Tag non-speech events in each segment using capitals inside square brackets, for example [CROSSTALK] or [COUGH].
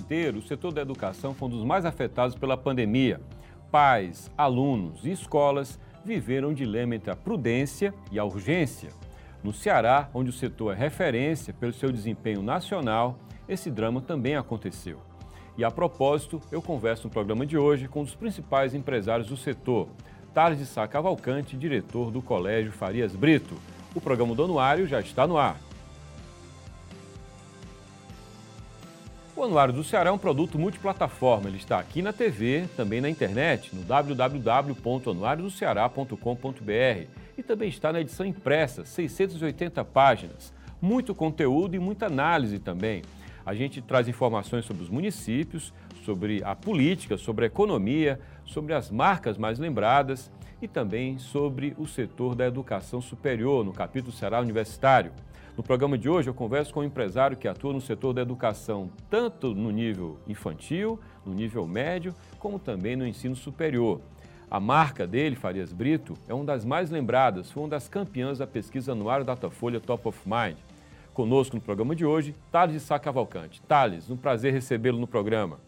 inteiro, o setor da educação foi um dos mais afetados pela pandemia. Pais, alunos e escolas viveram um dilema entre a prudência e a urgência. No Ceará, onde o setor é referência pelo seu desempenho nacional, esse drama também aconteceu. E a propósito, eu converso no programa de hoje com um dos principais empresários do setor, Thales de Sá Cavalcante, diretor do Colégio Farias Brito. O programa do Anuário já está no ar. O Anuário do Ceará é um produto multiplataforma. Ele está aqui na TV, também na internet, no www.anuariodoceará.com.br e também está na edição impressa, 680 páginas. Muito conteúdo e muita análise também. A gente traz informações sobre os municípios, sobre a política, sobre a economia, sobre as marcas mais lembradas e também sobre o setor da educação superior, no capítulo Ceará Universitário. No programa de hoje, eu converso com um empresário que atua no setor da educação, tanto no nível infantil, no nível médio, como também no ensino superior. A marca dele, Farias Brito, é uma das mais lembradas, foi uma das campeãs da pesquisa anuária Datafolha Top of Mind. Conosco no programa de hoje, Thales de Sá Cavalcante. Thales, um prazer recebê-lo no programa.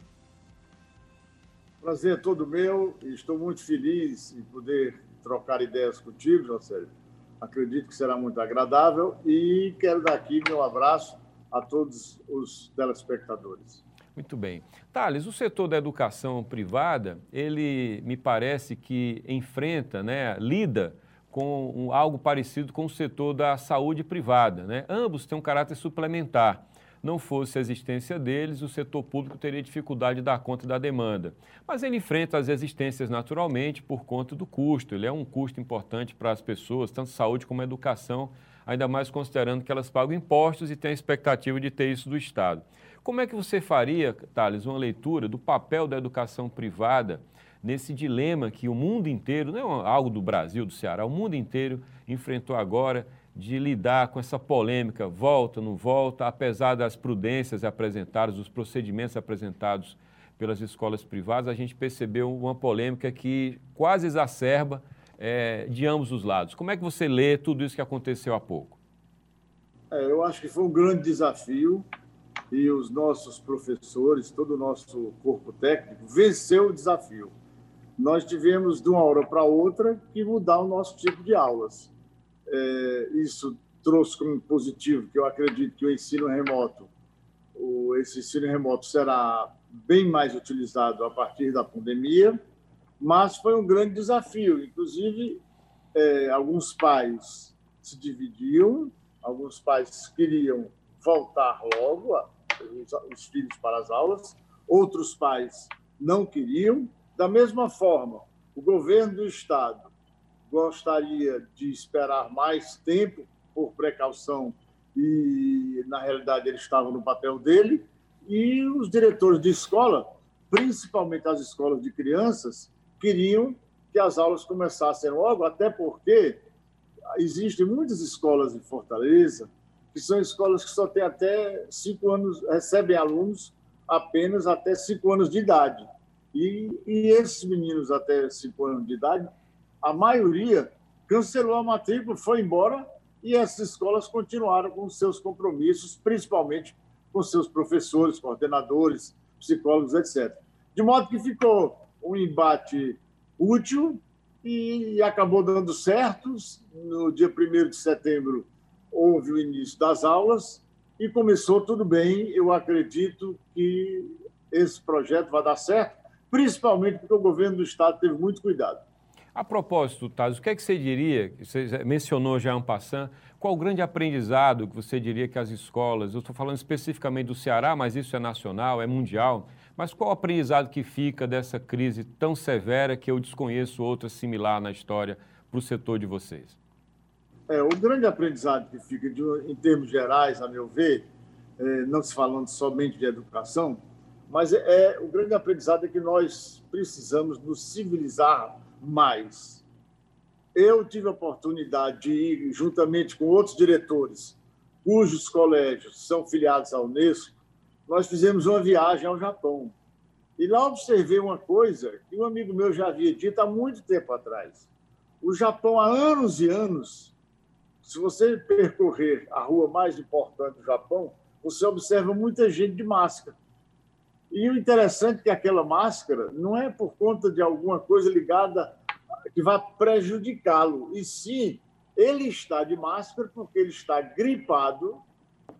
Prazer é todo meu estou muito feliz em poder trocar ideias contigo, José acredito que será muito agradável e quero dar aqui meu abraço a todos os telespectadores. Muito bem. Thales, o setor da educação privada, ele me parece que enfrenta, né, lida com algo parecido com o setor da saúde privada. Né? Ambos têm um caráter suplementar não fosse a existência deles, o setor público teria dificuldade de dar conta da demanda. Mas ele enfrenta as existências naturalmente por conta do custo. Ele é um custo importante para as pessoas, tanto saúde como educação, ainda mais considerando que elas pagam impostos e têm a expectativa de ter isso do Estado. Como é que você faria, Thales, uma leitura do papel da educação privada nesse dilema que o mundo inteiro, não é algo do Brasil, do Ceará, o mundo inteiro enfrentou agora de lidar com essa polêmica, volta, não volta, apesar das prudências apresentadas, dos procedimentos apresentados pelas escolas privadas, a gente percebeu uma polêmica que quase exacerba é, de ambos os lados. Como é que você lê tudo isso que aconteceu há pouco? É, eu acho que foi um grande desafio e os nossos professores, todo o nosso corpo técnico, venceu o desafio. Nós tivemos, de uma hora para outra, que mudar o nosso tipo de aulas é, isso trouxe como positivo que eu acredito que o ensino remoto, o, esse ensino remoto será bem mais utilizado a partir da pandemia, mas foi um grande desafio. Inclusive, é, alguns pais se dividiam, alguns pais queriam voltar logo os, os filhos para as aulas, outros pais não queriam. Da mesma forma, o governo do estado gostaria de esperar mais tempo por precaução e, na realidade, ele estava no papel dele. E os diretores de escola, principalmente as escolas de crianças, queriam que as aulas começassem logo, até porque existem muitas escolas em Fortaleza que são escolas que só têm até cinco anos, recebem alunos apenas até cinco anos de idade. E, e esses meninos até cinco anos de idade a maioria cancelou a matrícula, foi embora e essas escolas continuaram com seus compromissos, principalmente com seus professores, coordenadores, psicólogos, etc. De modo que ficou um embate útil e acabou dando certo. No dia 1 de setembro houve o início das aulas e começou tudo bem. Eu acredito que esse projeto vai dar certo, principalmente porque o governo do Estado teve muito cuidado. A propósito, Taz, o que é que você diria, você mencionou já um passant, qual o grande aprendizado que você diria que as escolas, eu estou falando especificamente do Ceará, mas isso é nacional, é mundial, mas qual o aprendizado que fica dessa crise tão severa que eu desconheço outra similar na história para o setor de vocês? É, o grande aprendizado que fica, de, em termos gerais, a meu ver, é, não se falando somente de educação, mas é, é o grande aprendizado é que nós precisamos nos civilizar mais. Eu tive a oportunidade de ir, juntamente com outros diretores, cujos colégios são filiados à Unesco, nós fizemos uma viagem ao Japão. E lá observei uma coisa que um amigo meu já havia dito há muito tempo atrás. O Japão, há anos e anos, se você percorrer a rua mais importante do Japão, você observa muita gente de máscara. E o interessante é que aquela máscara não é por conta de alguma coisa ligada que vai prejudicá-lo, e sim ele está de máscara porque ele está gripado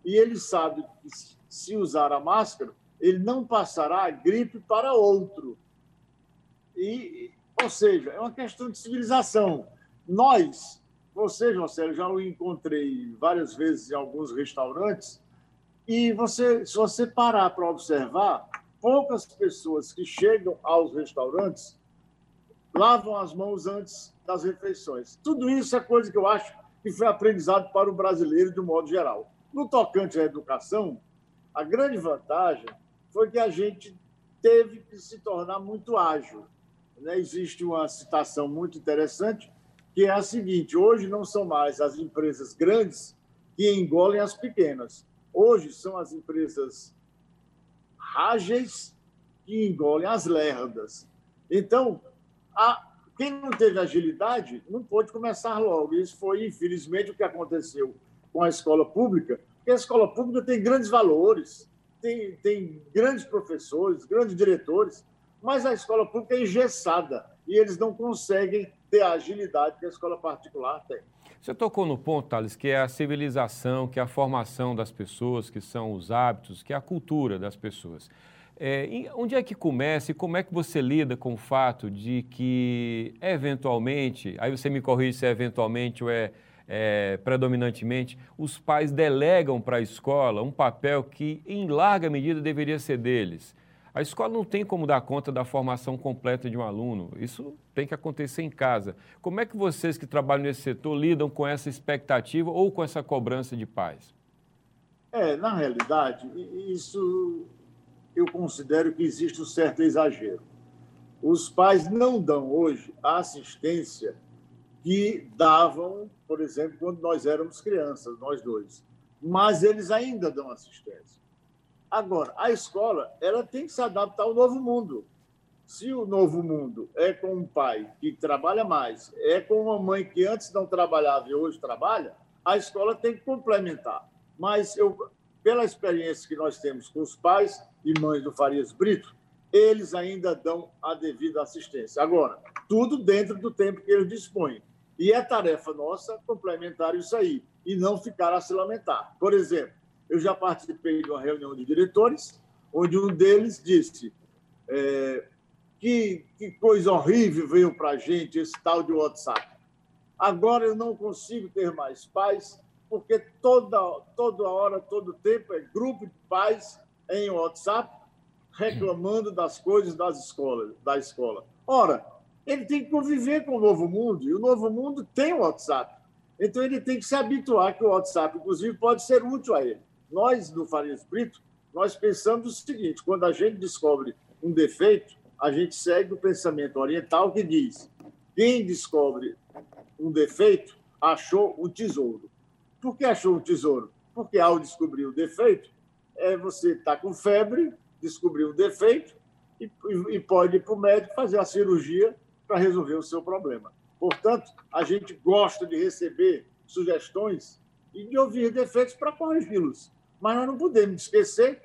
e ele sabe que se usar a máscara, ele não passará a gripe para outro. E, ou seja, é uma questão de civilização. Nós, você, José, já o encontrei várias vezes em alguns restaurantes, e você, se você parar para observar, poucas pessoas que chegam aos restaurantes lavam as mãos antes das refeições. Tudo isso é coisa que eu acho que foi aprendizado para o brasileiro de um modo geral. No tocante à educação, a grande vantagem foi que a gente teve que se tornar muito ágil. Né? Existe uma citação muito interessante que é a seguinte: hoje não são mais as empresas grandes que engolem as pequenas. Hoje são as empresas ágeis que engolem as lerdas. Então, a, quem não teve agilidade não pôde começar logo. Isso foi, infelizmente, o que aconteceu com a escola pública, porque a escola pública tem grandes valores, tem, tem grandes professores, grandes diretores, mas a escola pública é engessada e eles não conseguem ter a agilidade que a escola particular tem. Você tocou no ponto, Thales, que é a civilização, que é a formação das pessoas, que são os hábitos, que é a cultura das pessoas. É, onde é que começa e como é que você lida com o fato de que, eventualmente, aí você me corrige se é eventualmente ou é, é predominantemente, os pais delegam para a escola um papel que, em larga medida, deveria ser deles. A escola não tem como dar conta da formação completa de um aluno. Isso tem que acontecer em casa. Como é que vocês que trabalham nesse setor lidam com essa expectativa ou com essa cobrança de pais? É, na realidade, isso eu considero que existe um certo exagero. Os pais não dão hoje a assistência que davam, por exemplo, quando nós éramos crianças, nós dois. Mas eles ainda dão assistência. Agora, a escola ela tem que se adaptar ao novo mundo. Se o novo mundo é com um pai que trabalha mais, é com uma mãe que antes não trabalhava e hoje trabalha, a escola tem que complementar. Mas eu, pela experiência que nós temos com os pais e mães do Farias Brito, eles ainda dão a devida assistência. Agora, tudo dentro do tempo que eles dispõem. E é tarefa nossa complementar isso aí e não ficar a se lamentar. Por exemplo, eu já participei de uma reunião de diretores, onde um deles disse é, que, que coisa horrível veio para a gente esse tal de WhatsApp. Agora eu não consigo ter mais pais porque toda, toda hora, todo tempo é grupo de pais em WhatsApp reclamando das coisas das escolas, da escola. Ora, ele tem que conviver com o novo mundo, e o novo mundo tem o WhatsApp. Então ele tem que se habituar que o WhatsApp, inclusive, pode ser útil a ele. Nós, do Farias Brito, nós pensamos o seguinte, quando a gente descobre um defeito, a gente segue o pensamento oriental que diz quem descobre um defeito achou um tesouro. Por que achou um tesouro? Porque ao descobrir o defeito, é você está com febre, descobriu o defeito e, e pode ir para o médico fazer a cirurgia para resolver o seu problema. Portanto, a gente gosta de receber sugestões e de ouvir defeitos para corrigi-los. Mas nós não podemos esquecer,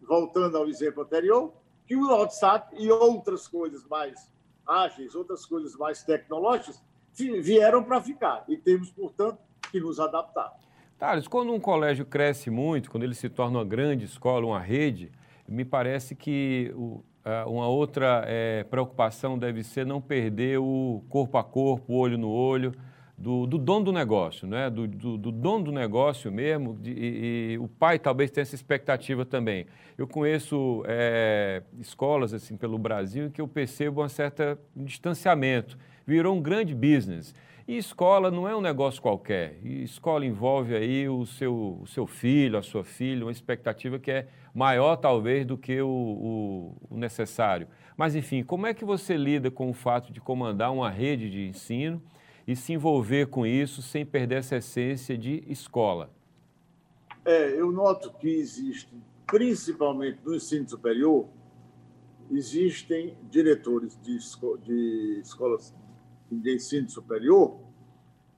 voltando ao exemplo anterior, que o WhatsApp e outras coisas mais ágeis, outras coisas mais tecnológicas, vieram para ficar. E temos, portanto, que nos adaptar. Thales, quando um colégio cresce muito, quando ele se torna uma grande escola, uma rede, me parece que o, uma outra é, preocupação deve ser não perder o corpo a corpo, olho no olho, do, do dono do negócio, né? do, do, do dono do negócio mesmo, de, e, e, o pai talvez tenha essa expectativa também. Eu conheço é, escolas assim pelo Brasil em que eu percebo um certo distanciamento, virou um grande business. E escola não é um negócio qualquer. E escola envolve aí o seu, o seu filho, a sua filha, uma expectativa que é maior talvez do que o, o, o necessário. Mas enfim, como é que você lida com o fato de comandar uma rede de ensino e se envolver com isso sem perder essa essência de escola? É, eu noto que existe, principalmente no ensino superior, existem diretores de, esco de escolas de ensino superior,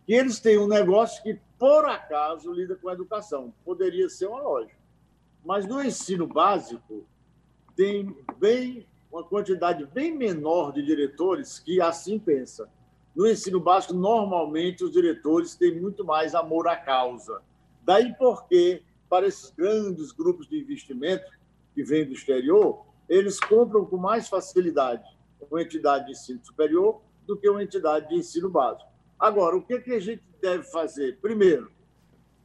que eles têm um negócio que, por acaso, lida com a educação. Poderia ser uma lógica. Mas no ensino básico, tem bem uma quantidade bem menor de diretores que assim pensa. No ensino básico, normalmente, os diretores têm muito mais amor à causa. Daí porque, para esses grandes grupos de investimento que vêm do exterior, eles compram com mais facilidade uma entidade de ensino superior do que uma entidade de ensino básico. Agora, o que, que a gente deve fazer? Primeiro,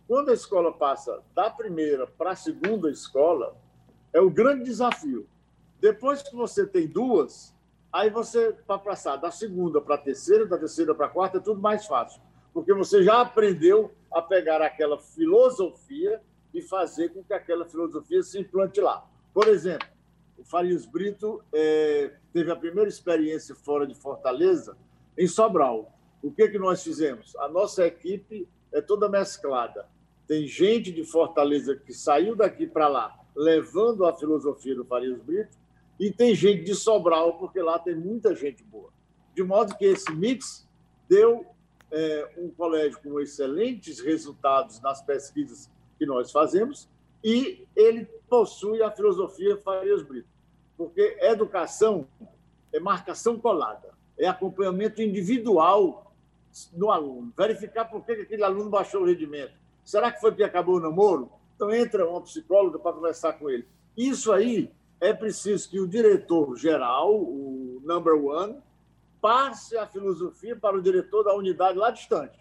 quando a escola passa da primeira para a segunda escola, é o grande desafio. Depois que você tem duas, aí você, para passar da segunda para a terceira, da terceira para a quarta, é tudo mais fácil. Porque você já aprendeu a pegar aquela filosofia e fazer com que aquela filosofia se implante lá. Por exemplo, o Farias Brito é, teve a primeira experiência fora de Fortaleza, em Sobral. O que, que nós fizemos? A nossa equipe é toda mesclada. Tem gente de Fortaleza que saiu daqui para lá, levando a filosofia do Farias Brito, e tem gente de Sobral, porque lá tem muita gente boa. De modo que esse mix deu é, um colégio com excelentes resultados nas pesquisas que nós fazemos, e ele possui a filosofia Farias Brito, porque educação é marcação colada, é acompanhamento individual no aluno, verificar por que aquele aluno baixou o rendimento. Será que foi porque acabou o namoro? Então entra uma psicóloga para conversar com ele. Isso aí é preciso que o diretor geral, o number one, passe a filosofia para o diretor da unidade lá distante.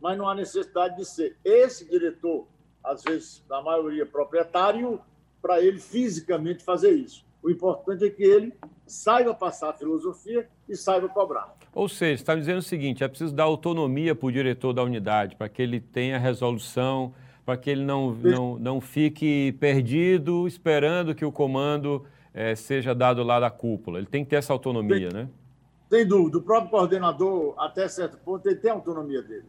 Mas não há necessidade de ser esse diretor, às vezes, na maioria, proprietário, para ele fisicamente fazer isso. O importante é que ele saiba passar a filosofia e saiba cobrar. Ou seja, está dizendo o seguinte: é preciso dar autonomia para o diretor da unidade, para que ele tenha resolução, para que ele não, não, não fique perdido esperando que o comando é, seja dado lá da cúpula. Ele tem que ter essa autonomia, sem, né? Sem dúvida. O próprio coordenador, até certo ponto, ele tem a autonomia dele.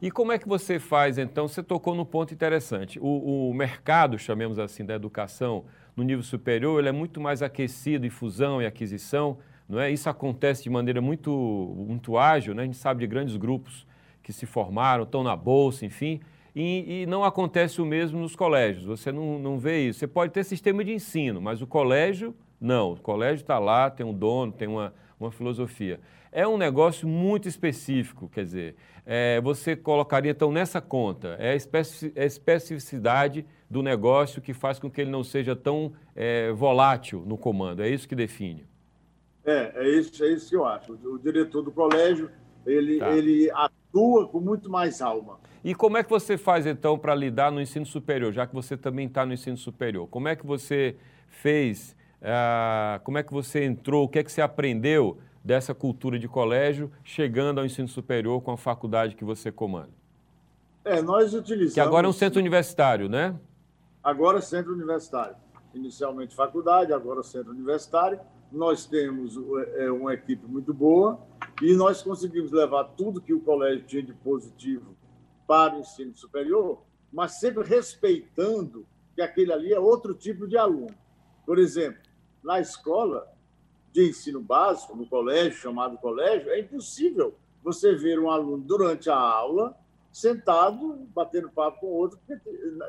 E como é que você faz, então? Você tocou no ponto interessante. O, o mercado, chamemos assim, da educação no nível superior, ele é muito mais aquecido em fusão e aquisição, não é? Isso acontece de maneira muito, muito ágil, né? A gente sabe de grandes grupos que se formaram, estão na bolsa, enfim, e, e, não acontece o mesmo nos colégios. Você não, não vê isso. Você pode ter sistema de ensino, mas o colégio, não. O colégio está lá, tem um dono, tem uma, uma filosofia. É um negócio muito específico, quer dizer, é, você colocaria então nessa conta, é a, é a especificidade do negócio que faz com que ele não seja tão é, volátil no comando, é isso que define. É, é isso, é isso que eu acho. O diretor do colégio, ele, tá. ele atua com muito mais alma. E como é que você faz então para lidar no ensino superior, já que você também está no ensino superior? Como é que você fez, uh, como é que você entrou, o que é que você aprendeu dessa cultura de colégio, chegando ao ensino superior com a faculdade que você comanda? É, nós utilizamos. Que agora é um centro universitário, né? Agora é centro universitário. Inicialmente faculdade, agora centro universitário. Nós temos é, uma equipe muito boa e nós conseguimos levar tudo que o colégio tinha de positivo para o ensino superior, mas sempre respeitando que aquele ali é outro tipo de aluno. Por exemplo, na escola, de ensino básico, no colégio, chamado colégio, é impossível você ver um aluno durante a aula sentado, batendo papo com outro, porque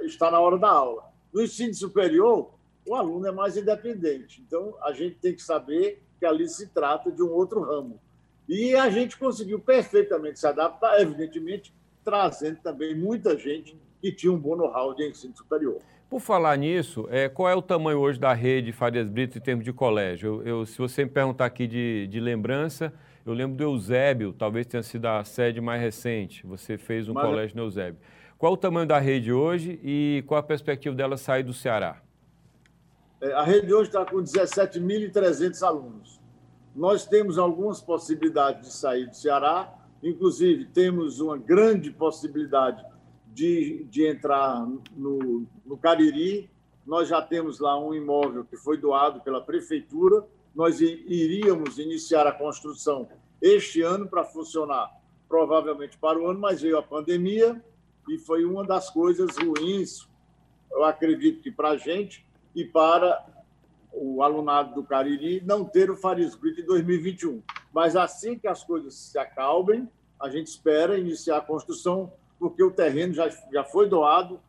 está na hora da aula. No ensino superior, o aluno é mais independente. Então, a gente tem que saber que ali se trata de um outro ramo. E a gente conseguiu perfeitamente se adaptar, evidentemente, trazendo também muita gente que tinha um bom know-how de ensino superior. Por falar nisso, é, qual é o tamanho hoje da rede Farias Brito em termos de colégio? Eu, eu, se você me perguntar aqui de, de, lembrança, eu lembro do Eusébio, talvez tenha sido a sede mais recente. Você fez um Mas... colégio no Eusébio. Qual o tamanho da rede hoje e qual a perspectiva dela sair do Ceará? É, a rede hoje está com 17.300 alunos. Nós temos algumas possibilidades de sair do Ceará, inclusive temos uma grande possibilidade de, de entrar no, no Cariri. Nós já temos lá um imóvel que foi doado pela prefeitura. Nós iríamos iniciar a construção este ano para funcionar, provavelmente para o ano, mas veio a pandemia e foi uma das coisas ruins, eu acredito que para a gente e para o alunado do Cariri não ter o Faris Brito em 2021. Mas assim que as coisas se acalmem, a gente espera iniciar a construção porque o terreno já, já foi doado,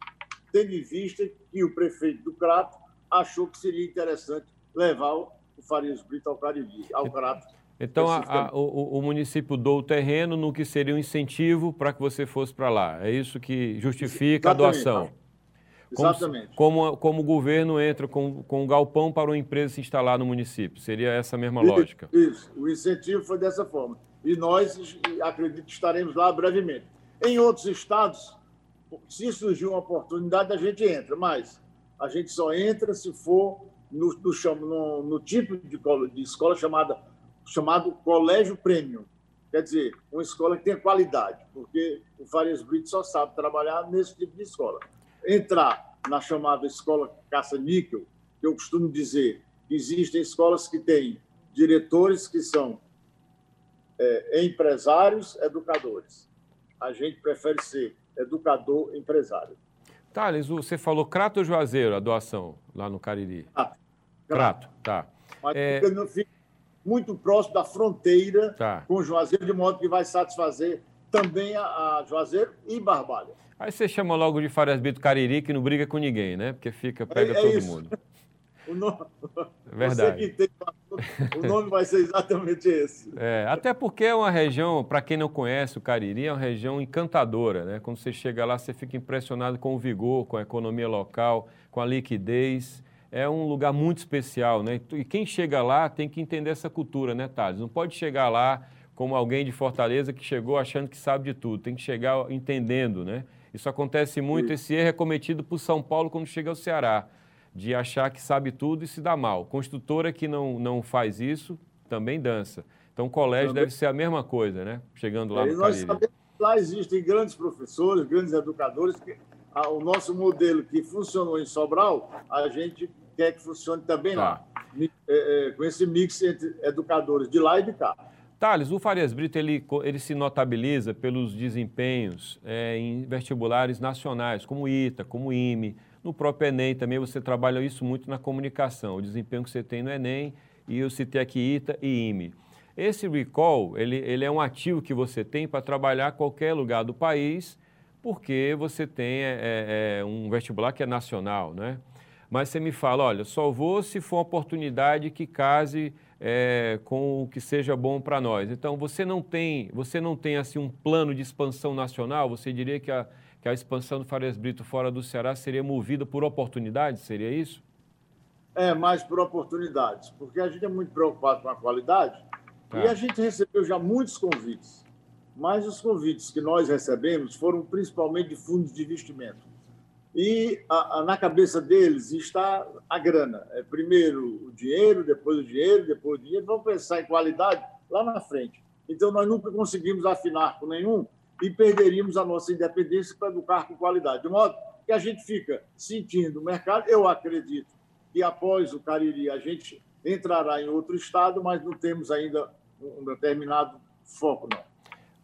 tendo em vista que o prefeito do Crato achou que seria interessante levar o Farias Brito ao Crato. Então, a, a, o, o, município doou o terreno no que seria um incentivo para que você fosse para lá. É isso que justifica Exatamente. a doação. Como, Exatamente. Como, como o governo entra com, com o galpão para uma empresa se instalar no município. Seria essa mesma isso, lógica. Isso. O incentivo foi dessa forma. E nós, acredito que estaremos lá brevemente. Em outros estados, se surgir uma oportunidade, a gente entra, mas a gente só entra se for no, no, no, tipo de, de escola chamada chamado Colégio Premium. Quer dizer, uma escola que tenha qualidade, porque o Farias Brito só sabe trabalhar nesse tipo de escola. Entrar na chamada escola caça-níquel, que eu costumo dizer que existem escolas que têm diretores que são é, empresários, educadores. A gente prefere ser educador, empresário. Thales, você falou Crato ou Juazeiro, a doação lá no Cariri? Ah, Crato, tá. Mas é... fica muito próximo da fronteira tá. com Juazeiro, de modo que vai satisfazer também a, a Juazeiro e Barbalha. Aí você chama logo de Farias Brito Cariri, que não briga com ninguém, né? Porque fica, pega é, é todo isso. mundo. [LAUGHS] O nome, Verdade. Tem, o nome vai ser exatamente esse. É, até porque é uma região, para quem não conhece o Cariri, é uma região encantadora, né? Quando você chega lá, você fica impressionado com o vigor, com a economia local, com a liquidez é um lugar muito especial, né? E quem chega lá tem que entender essa cultura, né, Thales? Não pode chegar lá como alguém de Fortaleza que chegou achando que sabe de tudo, tem que chegar entendendo, né? Isso acontece muito, esse erro é cometido por São Paulo quando chega ao Ceará, de achar que sabe tudo e se dá mal. Construtora que não, não faz isso também dança. Então, o colégio também. deve ser a mesma coisa, né? Chegando lá é, no nós sabemos que lá existem grandes professores, grandes educadores que o nosso modelo que funcionou em Sobral, a gente quer que funcione também tá. lá, é, é, com esse mix entre educadores de lá e de cá. Thales, o Farias Brito ele, ele se notabiliza pelos desempenhos é, em vestibulares nacionais, como ITA, como IME. No próprio Enem também você trabalha isso muito na comunicação, o desempenho que você tem no Enem, e eu citei aqui ITA e IME. Esse recall, ele, ele é um ativo que você tem para trabalhar qualquer lugar do país porque você tem é, é, é, um vestibular que é nacional, né? Mas você me fala, olha, só vou se for uma oportunidade que case é, com o que seja bom para nós. Então, você não tem, você não tem assim um plano de expansão nacional? Você diria que a, que a expansão do Farias Brito fora do Ceará seria movida por oportunidades? Seria isso? É, mais por oportunidades, porque a gente é muito preocupado com a qualidade tá. e a gente recebeu já muitos convites mas os convites que nós recebemos foram principalmente de fundos de investimento. E a, a, na cabeça deles está a grana. É primeiro o dinheiro, depois o dinheiro, depois o dinheiro. Vamos pensar em qualidade lá na frente. Então, nós nunca conseguimos afinar com nenhum e perderíamos a nossa independência para educar com qualidade. De modo que a gente fica sentindo o mercado. Eu acredito que após o Cariri a gente entrará em outro estado, mas não temos ainda um determinado foco, não.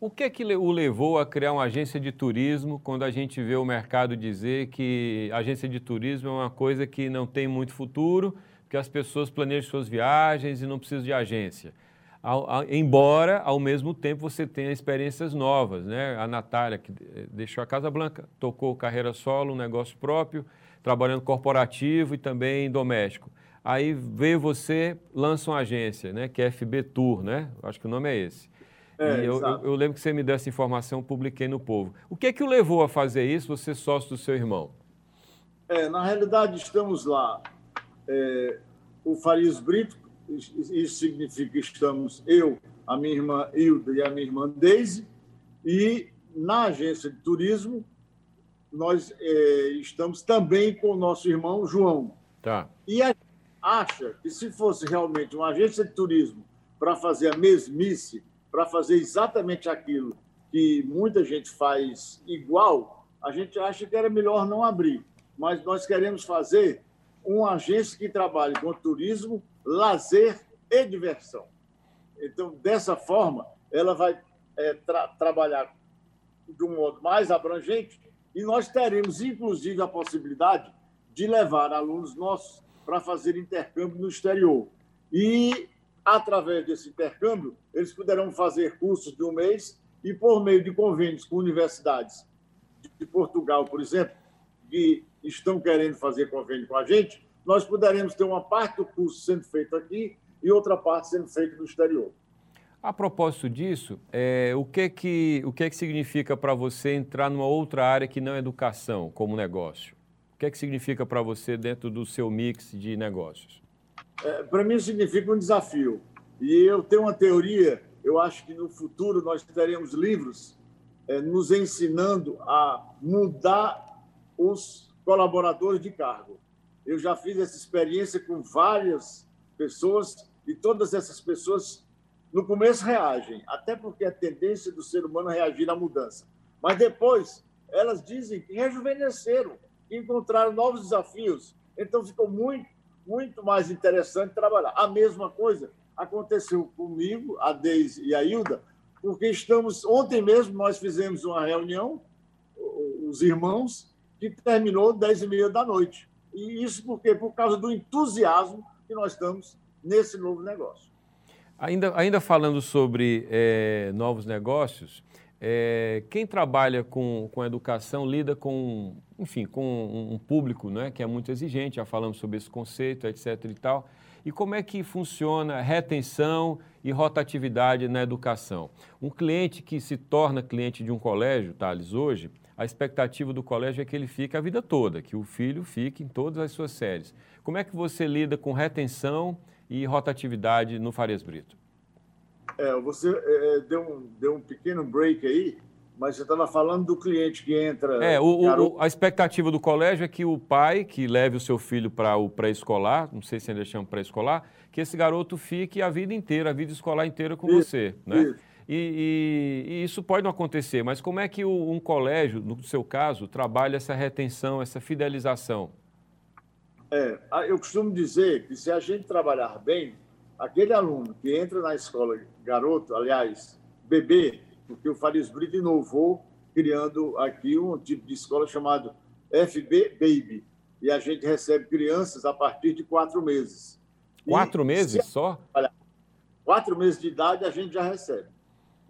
O que é que o levou a criar uma agência de turismo quando a gente vê o mercado dizer que agência de turismo é uma coisa que não tem muito futuro, que as pessoas planejam suas viagens e não precisam de agência? Ao, ao, embora, ao mesmo tempo, você tenha experiências novas. Né? A Natália, que deixou a Casa Blanca, tocou carreira solo, um negócio próprio, trabalhando corporativo e também doméstico. Aí veio você, lança uma agência, né? que é FB Tour, né? acho que o nome é esse. É, e eu, eu, eu, lembro que você me deu essa informação, publiquei no Povo. O que é que o levou a fazer isso, você sócio do seu irmão? É, na realidade, estamos lá. É, o Farias Brito, isso significa que estamos eu, a minha irmã Hilda e a minha irmã Deise, e na agência de turismo nós é, estamos também com o nosso irmão João. Tá. E a acha que se fosse realmente uma agência de turismo para fazer a mesmice, para fazer exatamente aquilo que muita gente faz igual, a gente acha que era melhor não abrir. Mas nós queremos fazer uma agência que trabalhe com turismo, lazer e diversão. Então, dessa forma, ela vai é, tra trabalhar de um modo mais abrangente e nós teremos, inclusive, a possibilidade de levar alunos nossos para fazer intercâmbio no exterior. E através desse intercâmbio, eles poderão fazer cursos de um mês e, por meio de convênios com universidades de Portugal, por exemplo, que estão querendo fazer convênio com a gente, nós poderemos ter uma parte do curso sendo feito aqui e outra parte sendo feita no exterior. A propósito disso, é, o, que que, o que que significa para você entrar numa outra área que não é educação, como negócio? O que é que significa para você dentro do seu mix de negócios? É, para mim significa um desafio. E eu tenho uma teoria, eu acho que no futuro nós teremos livros é, nos ensinando a mudar os colaboradores de cargo. Eu já fiz essa experiência com várias pessoas e todas essas pessoas no começo reagem, até porque a tendência do ser humano é reagir à mudança. Mas depois elas dizem que rejuvenesceram, que encontraram novos desafios. Então ficou muito, muito mais interessante trabalhar. A mesma coisa aconteceu comigo, a Deise e a Hilda, porque estamos. Ontem mesmo nós fizemos uma reunião, os irmãos, que terminou às 10 e meia da noite. E isso por quê? Por causa do entusiasmo que nós estamos nesse novo negócio. Ainda, ainda falando sobre é, novos negócios, é, quem trabalha com, com educação lida com, enfim, com um, um público né, que é muito exigente, já falamos sobre esse conceito, etc. e tal. E como é que funciona retenção e rotatividade na educação? Um cliente que se torna cliente de um colégio, Thales, hoje, a expectativa do colégio é que ele fique a vida toda, que o filho fique em todas as suas séries. Como é que você lida com retenção e rotatividade no Farias Brito? É, você é, deu, um, deu um pequeno break aí, mas você estava falando do cliente que entra. É, o, o, a expectativa do colégio é que o pai que leve o seu filho para o pré-escolar, não sei se ainda chama pré-escolar, que esse garoto fique a vida inteira, a vida escolar inteira com isso, você. Né? Isso. E, e, e, isso pode não acontecer, mas como é que o, um colégio, no seu caso, trabalha essa retenção, essa fidelização? É, eu costumo dizer que se a gente trabalhar bem, aquele aluno que entra na escola, garoto, aliás, bebê, porque o Farias Brito inovou criando aqui um tipo de escola chamado FB Baby. E a gente recebe crianças a partir de quatro meses. Quatro e, meses só? Quatro meses de idade a gente já recebe.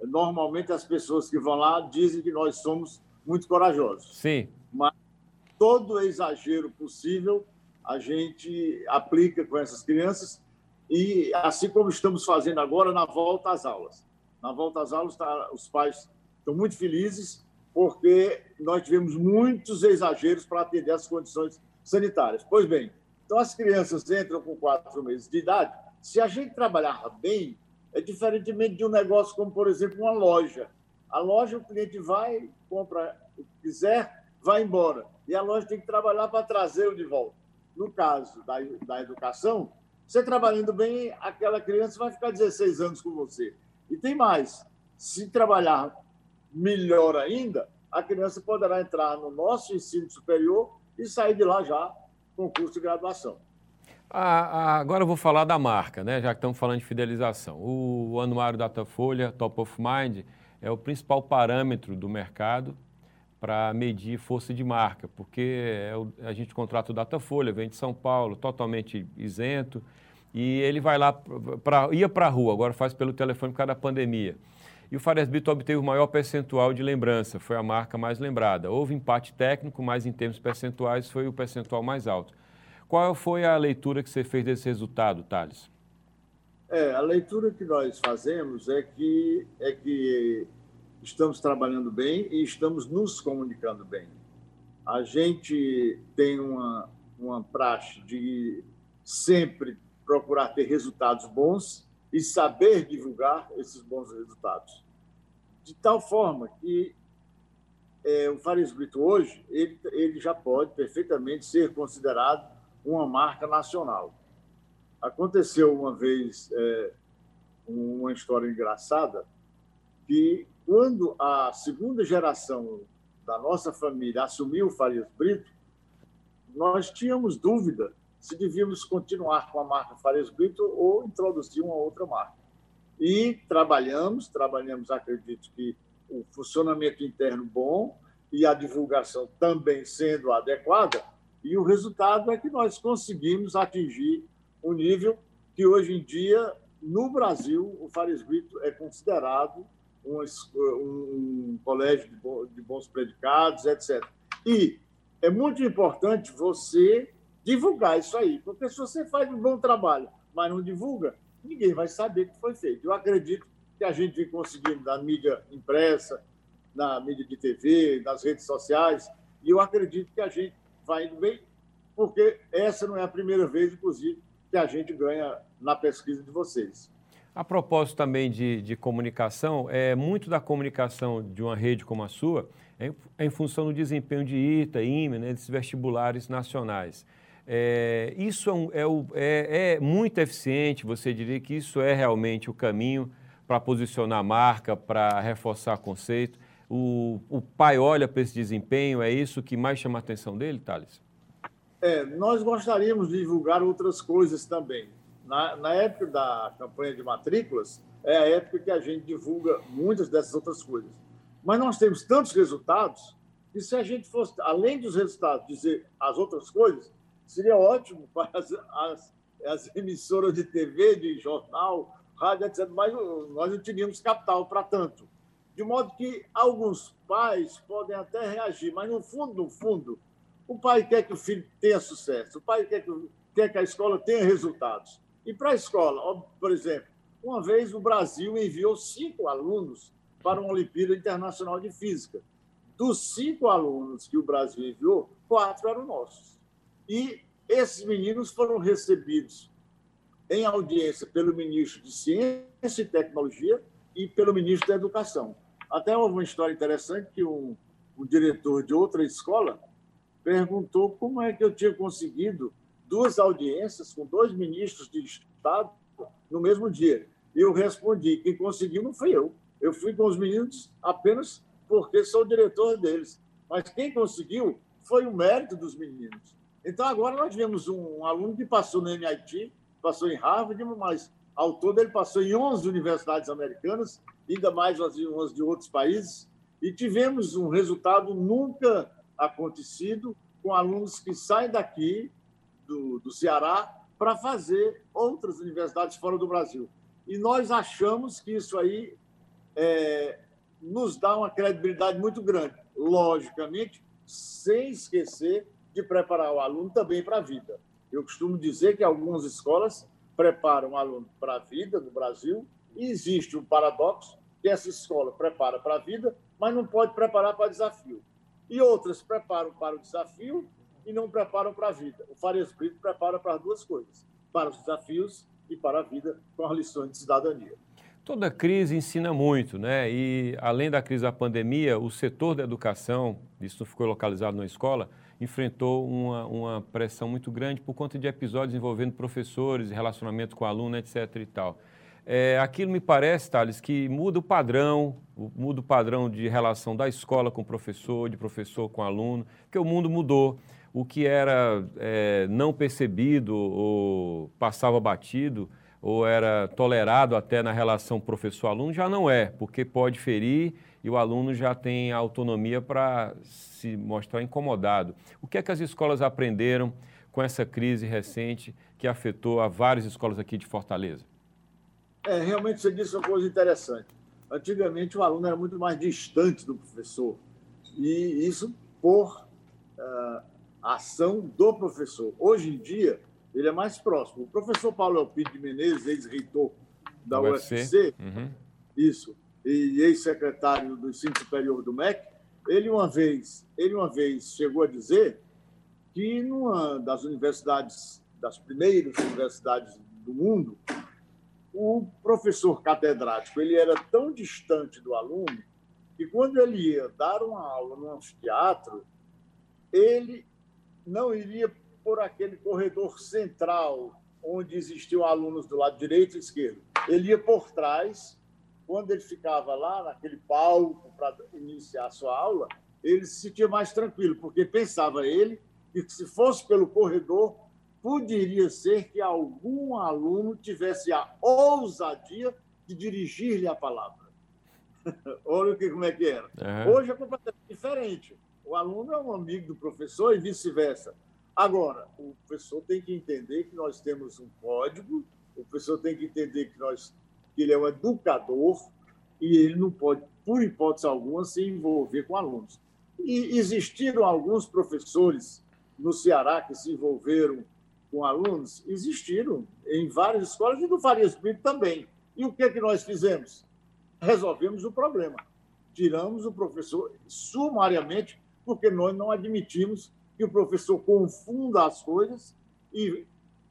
Normalmente as pessoas que vão lá dizem que nós somos muito corajosos. Sim. Mas todo exagero possível a gente aplica com essas crianças e assim como estamos fazendo agora na volta às aulas. Na volta às aulas, tá, os pais estão muito felizes porque nós tivemos muitos exageros para atender as condições sanitárias. Pois bem, então as crianças entram com quatro meses de idade. Se a gente trabalhar bem, é diferentemente de um negócio como, por exemplo, uma loja. A loja, o cliente vai, compra o que quiser, vai embora. E a loja tem que trabalhar para trazê-lo de volta. No caso da, da educação, você trabalhando bem, aquela criança vai ficar 16 anos com você. E tem mais: se trabalhar melhor ainda, a criança poderá entrar no nosso ensino superior e sair de lá já com curso de graduação. Ah, ah, agora eu vou falar da marca, né? já que estamos falando de fidelização. O Anuário Datafolha Top of Mind é o principal parâmetro do mercado para medir força de marca, porque é a gente contrata o Datafolha, vem de São Paulo, totalmente isento, e ele vai lá, pra, ia para a rua, agora faz pelo telefone por causa da pandemia. E o Farias Brito obteve o maior percentual de lembrança, foi a marca mais lembrada. Houve empate técnico, mas em termos percentuais foi o percentual mais alto. Qual foi a leitura que você fez desse resultado, Thales? É, a leitura que nós fazemos é que, é que estamos trabalhando bem e estamos nos comunicando bem. A gente tem uma, uma praxe de sempre procurar ter resultados bons e saber divulgar esses bons resultados. De tal forma que é, o Farias Brito hoje ele, ele já pode perfeitamente ser considerado uma marca nacional. Aconteceu uma vez é, uma história engraçada que quando a segunda geração da nossa família assumiu o Farias Brito, nós tínhamos dúvida se devíamos continuar com a marca Farias Brito ou introduzir uma outra marca. E trabalhamos, trabalhamos, acredito que o funcionamento interno bom e a divulgação também sendo adequada, e o resultado é que nós conseguimos atingir um nível que hoje em dia, no Brasil, o Farias Brito é considerado um, um colégio de bons predicados, etc. E é muito importante você divulgar isso aí. Porque se você faz um bom trabalho, mas não divulga, ninguém vai saber que foi feito. Eu acredito que a gente vem conseguindo na mídia impressa, na mídia de TV, nas redes sociais, e eu acredito que a gente vai indo bem, porque essa não é a primeira vez, inclusive, que a gente ganha na pesquisa de vocês. A propósito também de, de comunicação, é, muito da comunicação de uma rede como a sua é, é em função do desempenho de ITA, IME, né, desses vestibulares nacionais. É, isso é, um, é, é, é, muito eficiente, você diria que isso é realmente o caminho para posicionar a marca, para reforçar conceito. O, o pai olha para esse desempenho, é isso que mais chama a atenção dele, Thales? É, nós gostaríamos de divulgar outras coisas também. Na, na época da campanha de matrículas, é a época que a gente divulga muitas dessas outras coisas. Mas nós temos tantos resultados que se a gente fosse, além dos resultados, dizer as outras coisas, seria ótimo para as, as, as emissoras de TV, de jornal, rádio, etc. Mas nós não teríamos capital para tanto. De modo que alguns pais podem até reagir, mas no fundo, no fundo, o pai quer que o filho tenha sucesso, o pai quer que, quer que a escola tenha resultados. E para a escola, por exemplo, uma vez o Brasil enviou cinco alunos para uma Olimpíada Internacional de Física. Dos cinco alunos que o Brasil enviou, quatro eram nossos. E esses meninos foram recebidos em audiência pelo ministro de Ciência e Tecnologia e pelo ministro da Educação. Até houve uma história interessante que um, um diretor de outra escola perguntou como é que eu tinha conseguido duas audiências com dois ministros de Estado no mesmo dia. E eu respondi: quem conseguiu não fui eu. Eu fui com os meninos apenas porque sou o diretor deles. Mas quem conseguiu foi o mérito dos meninos. Então, agora nós tivemos um aluno que passou no MIT, passou em Harvard, mas ao todo ele passou em 11 universidades americanas, ainda mais umas de outros países, e tivemos um resultado nunca acontecido com alunos que saem daqui do, do Ceará para fazer outras universidades fora do Brasil. E nós achamos que isso aí é, nos dá uma credibilidade muito grande, logicamente, sem esquecer de preparar o aluno também para a vida. Eu costumo dizer que algumas escolas preparam o aluno para a vida no Brasil e existe um paradoxo que essa escola prepara para a vida, mas não pode preparar para desafio. E outras preparam para o desafio e não preparam para a vida. O Farias Brito prepara para as duas coisas, para os desafios e para a vida com as lições de cidadania. Toda crise ensina muito, né? E além da crise da pandemia, o setor da educação, isso ficou localizado na escola, enfrentou uma, uma pressão muito grande por conta de episódios envolvendo professores, relacionamento com aluno, etc. e tal. É, aquilo me parece, Thales, que muda o padrão, muda o padrão de relação da escola com o professor, de professor com aluno, porque o mundo mudou o que era é, não percebido ou passava batido ou era tolerado até na relação professor-aluno já não é, porque pode ferir e o aluno já tem autonomia para se mostrar incomodado. O que é que as escolas aprenderam com essa crise recente que afetou a várias escolas aqui de Fortaleza? É, realmente você disse uma coisa interessante. Antigamente o aluno era muito mais distante do professor e isso por uh, ação do professor. Hoje em dia, ele é mais próximo. O professor Paulo Elpidio de Menezes, ex-reitor da UFC, UFC uhum. isso, e ex-secretário do ensino superior do MEC, ele uma vez, ele uma vez chegou a dizer que numa das universidades, das primeiras universidades do mundo, o professor catedrático ele era tão distante do aluno que quando ele ia dar uma aula no anfiteatro, ele não iria por aquele corredor central onde existiam alunos do lado direito e esquerdo. Ele ia por trás. Quando ele ficava lá naquele palco para iniciar a sua aula, ele se sentia mais tranquilo, porque pensava ele que se fosse pelo corredor, poderia ser que algum aluno tivesse a ousadia de dirigir-lhe a palavra. [LAUGHS] Olha como é que era. Uhum. Hoje é completamente diferente. O aluno é um amigo do professor e vice-versa. Agora, o professor tem que entender que nós temos um código, o professor tem que entender que, nós, que ele é um educador e ele não pode, por hipótese alguma, se envolver com alunos. E existiram alguns professores no Ceará que se envolveram com alunos, existiram em várias escolas e no Farias Brito também. E o que, é que nós fizemos? Resolvemos o problema. Tiramos o professor sumariamente, porque nós não admitimos que o professor confunda as coisas e,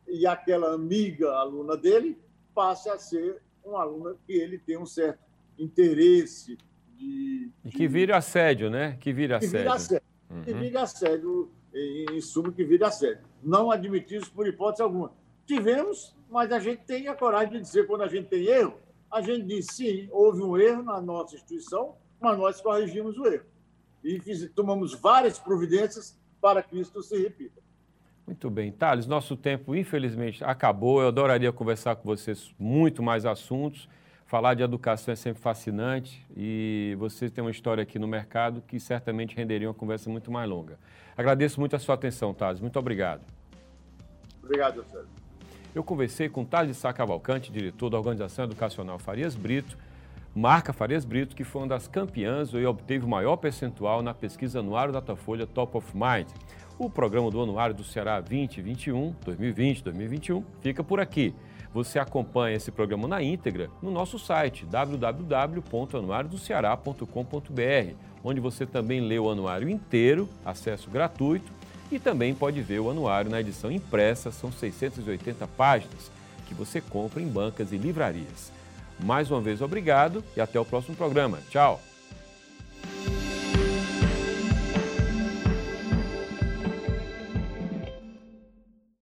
e aquela amiga aluna dele passe a ser uma aluna que ele tem um certo interesse de. de... que vira assédio, né? Que vira assédio. Que vira assédio. Uhum. Que vira assédio, em, em suma, que vira assédio. Não admitimos por hipótese alguma. Tivemos, mas a gente tem a coragem de dizer quando a gente tem erro, a gente diz sim, houve um erro na nossa instituição, mas nós corrigimos o erro. E fiz, tomamos várias providências para que isso se repita. Muito bem. Thales, nosso tempo, infelizmente, acabou. Eu adoraria conversar com vocês muito mais assuntos. Falar de educação é sempre fascinante e vocês têm uma história aqui no mercado que certamente renderia uma conversa muito mais longa. Agradeço muito a sua atenção, Thales. Muito obrigado. Obrigado, Sérgio. Eu conversei com Thales Sá Cavalcante, diretor da Organização Educacional Farias Brito, marca Farias Brito, que foi uma das campeãs e obteve o maior percentual na pesquisa anuário Datafolha Top of Mind. O programa do Anuário do Ceará 2021, 2020, 2021 fica por aqui. Você acompanha esse programa na íntegra no nosso site www.anuariodoceará.com.br, onde você também lê o anuário inteiro, acesso gratuito, e também pode ver o anuário na edição impressa, são 680 páginas, que você compra em bancas e livrarias. Mais uma vez, obrigado e até o próximo programa. Tchau!